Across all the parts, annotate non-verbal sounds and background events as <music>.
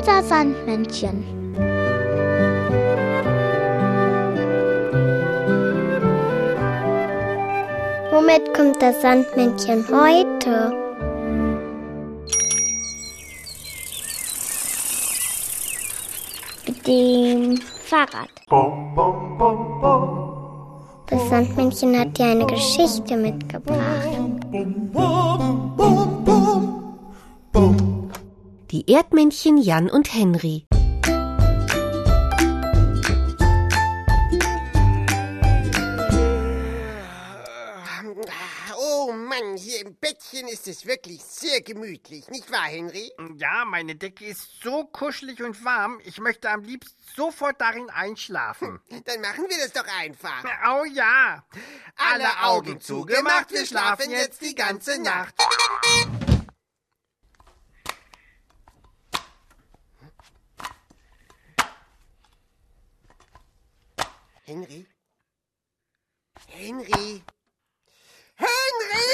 Unser Sandmännchen. Womit kommt das Sandmännchen heute? Mit dem Fahrrad. Das Sandmännchen hat dir eine Geschichte mitgebracht. Die Erdmännchen Jan und Henry. Oh Mann, hier im Bettchen ist es wirklich sehr gemütlich, nicht wahr, Henry? Ja, meine Decke ist so kuschelig und warm, ich möchte am liebsten sofort darin einschlafen. <laughs> Dann machen wir das doch einfach. Oh ja. Alle Augen zugemacht, wir schlafen jetzt die ganze Nacht. Henry? Henry? Henry!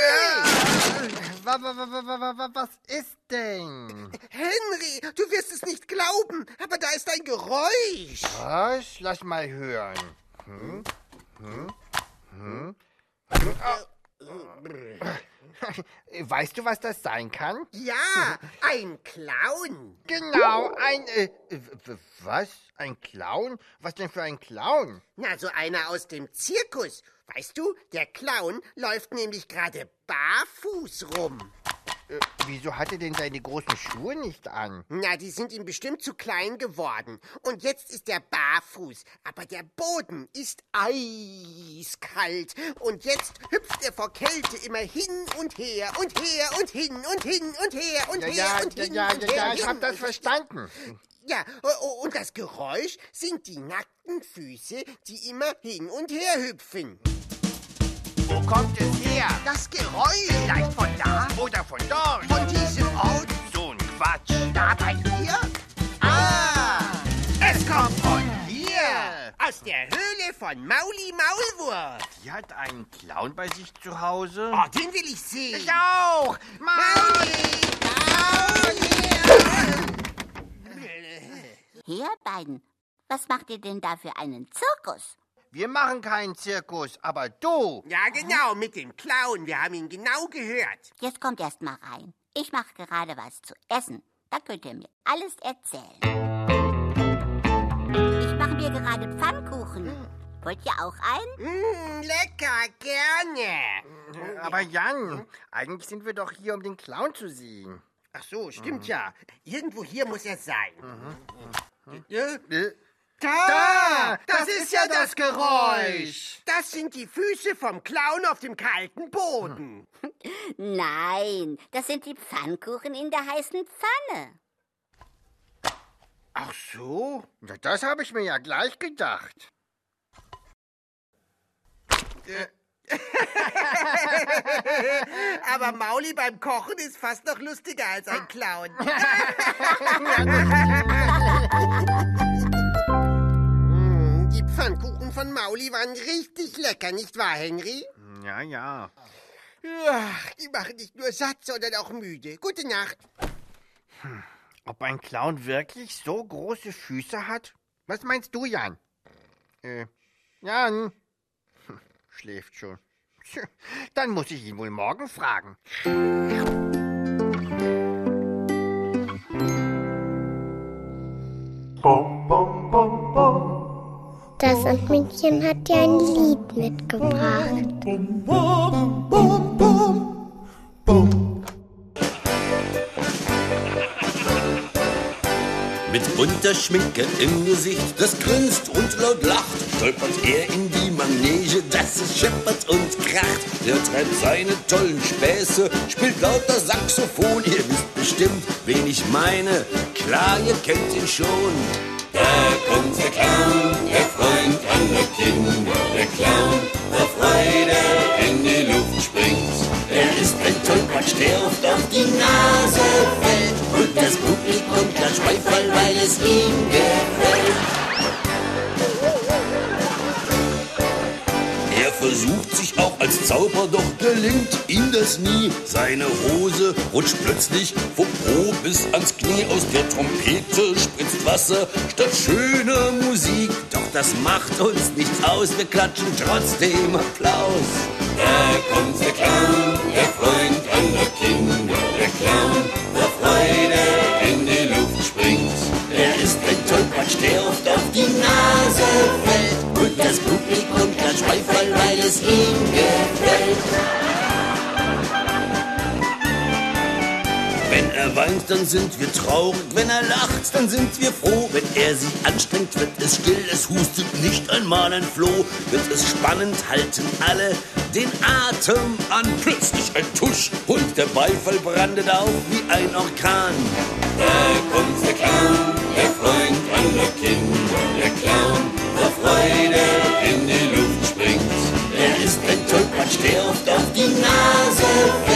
Wa- wa- wa- wa- wa- wa- Was ist denn? Henry, du wirst es nicht glauben, aber da ist ein Geräusch. Was? Lass mal hören. Hm? Hm? Hm? <laughs> Weißt du, was das sein kann? Ja, <laughs> ein Clown. Genau, ein... Äh, was? Ein Clown? Was denn für ein Clown? Na, so einer aus dem Zirkus. Weißt du, der Clown läuft nämlich gerade barfuß rum. Äh, wieso hat er denn seine großen Schuhe nicht an? Na, die sind ihm bestimmt zu klein geworden. Und jetzt ist er barfuß. Aber der Boden ist eiskalt. Und jetzt hüpft er vor Kälte immer hin und her und her und hin und hin und her und Ja, her ja, und ja, hin ja, und ja, her. ja, ich hin hab das verstanden. Ja, und das Geräusch sind die nackten Füße, die immer hin und her hüpfen. Wo kommt es her? Das Geräusch vielleicht von da, Oder von Quatsch. da bei dir. Ah, es kommt von hier, aus der Höhle von Mauli Maulwurf. Die hat einen Clown bei sich zu Hause? Oh, den will ich sehen. Ich auch! Mauli, Ihr beiden, was macht ihr denn da für einen Zirkus? Wir machen keinen Zirkus, aber du! Ja, genau, mit dem Clown. Wir haben ihn genau gehört. Jetzt kommt erst mal rein. Ich mache gerade was zu essen. Da könnt ihr mir alles erzählen. Ich mache mir gerade Pfannkuchen. Wollt ihr auch einen? Mm, lecker, gerne. Aber Jan, eigentlich sind wir doch hier, um den Clown zu sehen. Ach so, stimmt ja. Irgendwo hier muss er sein. Ja, Äh, Da! das Das ist ja das das Geräusch! Das sind die Füße vom Clown auf dem kalten Boden. <laughs> Nein, das sind die Pfannkuchen in der heißen Pfanne. Ach so? Na, das habe ich mir ja gleich gedacht. <laughs> Aber Mauli beim Kochen ist fast noch lustiger als ein Clown. <laughs> Von Mauli waren richtig lecker, nicht wahr, Henry? Ja, ja. Ach, die machen nicht nur satt, sondern auch müde. Gute Nacht. Ob ein Clown wirklich so große Füße hat? Was meinst du, Jan? Äh, Jan? Hm, Schläft schon. Dann muss ich ihn wohl morgen fragen. Sandmännchen hat dir ein Lied mitgebracht. Mit bunter Schminke im Gesicht, das grinst und laut lacht, stolpert er in die Manege, dass es scheppert und kracht. Er treibt seine tollen Späße, spielt lauter Saxophon, ihr wisst bestimmt, wen ich meine. Klar, ihr kennt ihn schon. Da kommt der Clown, aller Kinder, der Clown, vor Freude in die Luft versucht sich auch als Zauber, doch gelingt ihm das nie. Seine Hose rutscht plötzlich vom Po bis ans Knie. Aus der Trompete spritzt Wasser statt schöner Musik. Doch das macht uns nichts aus, wir klatschen trotzdem Applaus. Da kommt der Clown, der Freund aller Kinder, der Clown, der Freude in die Luft springt. Er ist ein Tollpatsch, der oft auf die Nase fällt und das Publikum klatscht Beifall, weil es ihm gefällt. Wenn er weint, dann sind wir traurig. Wenn er lacht, dann sind wir froh. Wenn er sich anstrengt, wird es still. Es hustet nicht einmal ein Floh. Wird es spannend, halten alle den Atem an. Plötzlich ein Tusch und der Beifall brandet auf wie ein Orkan. Da kommt der Clown, der Freund aller Kinder. Der Clown, der Freude in die Luft der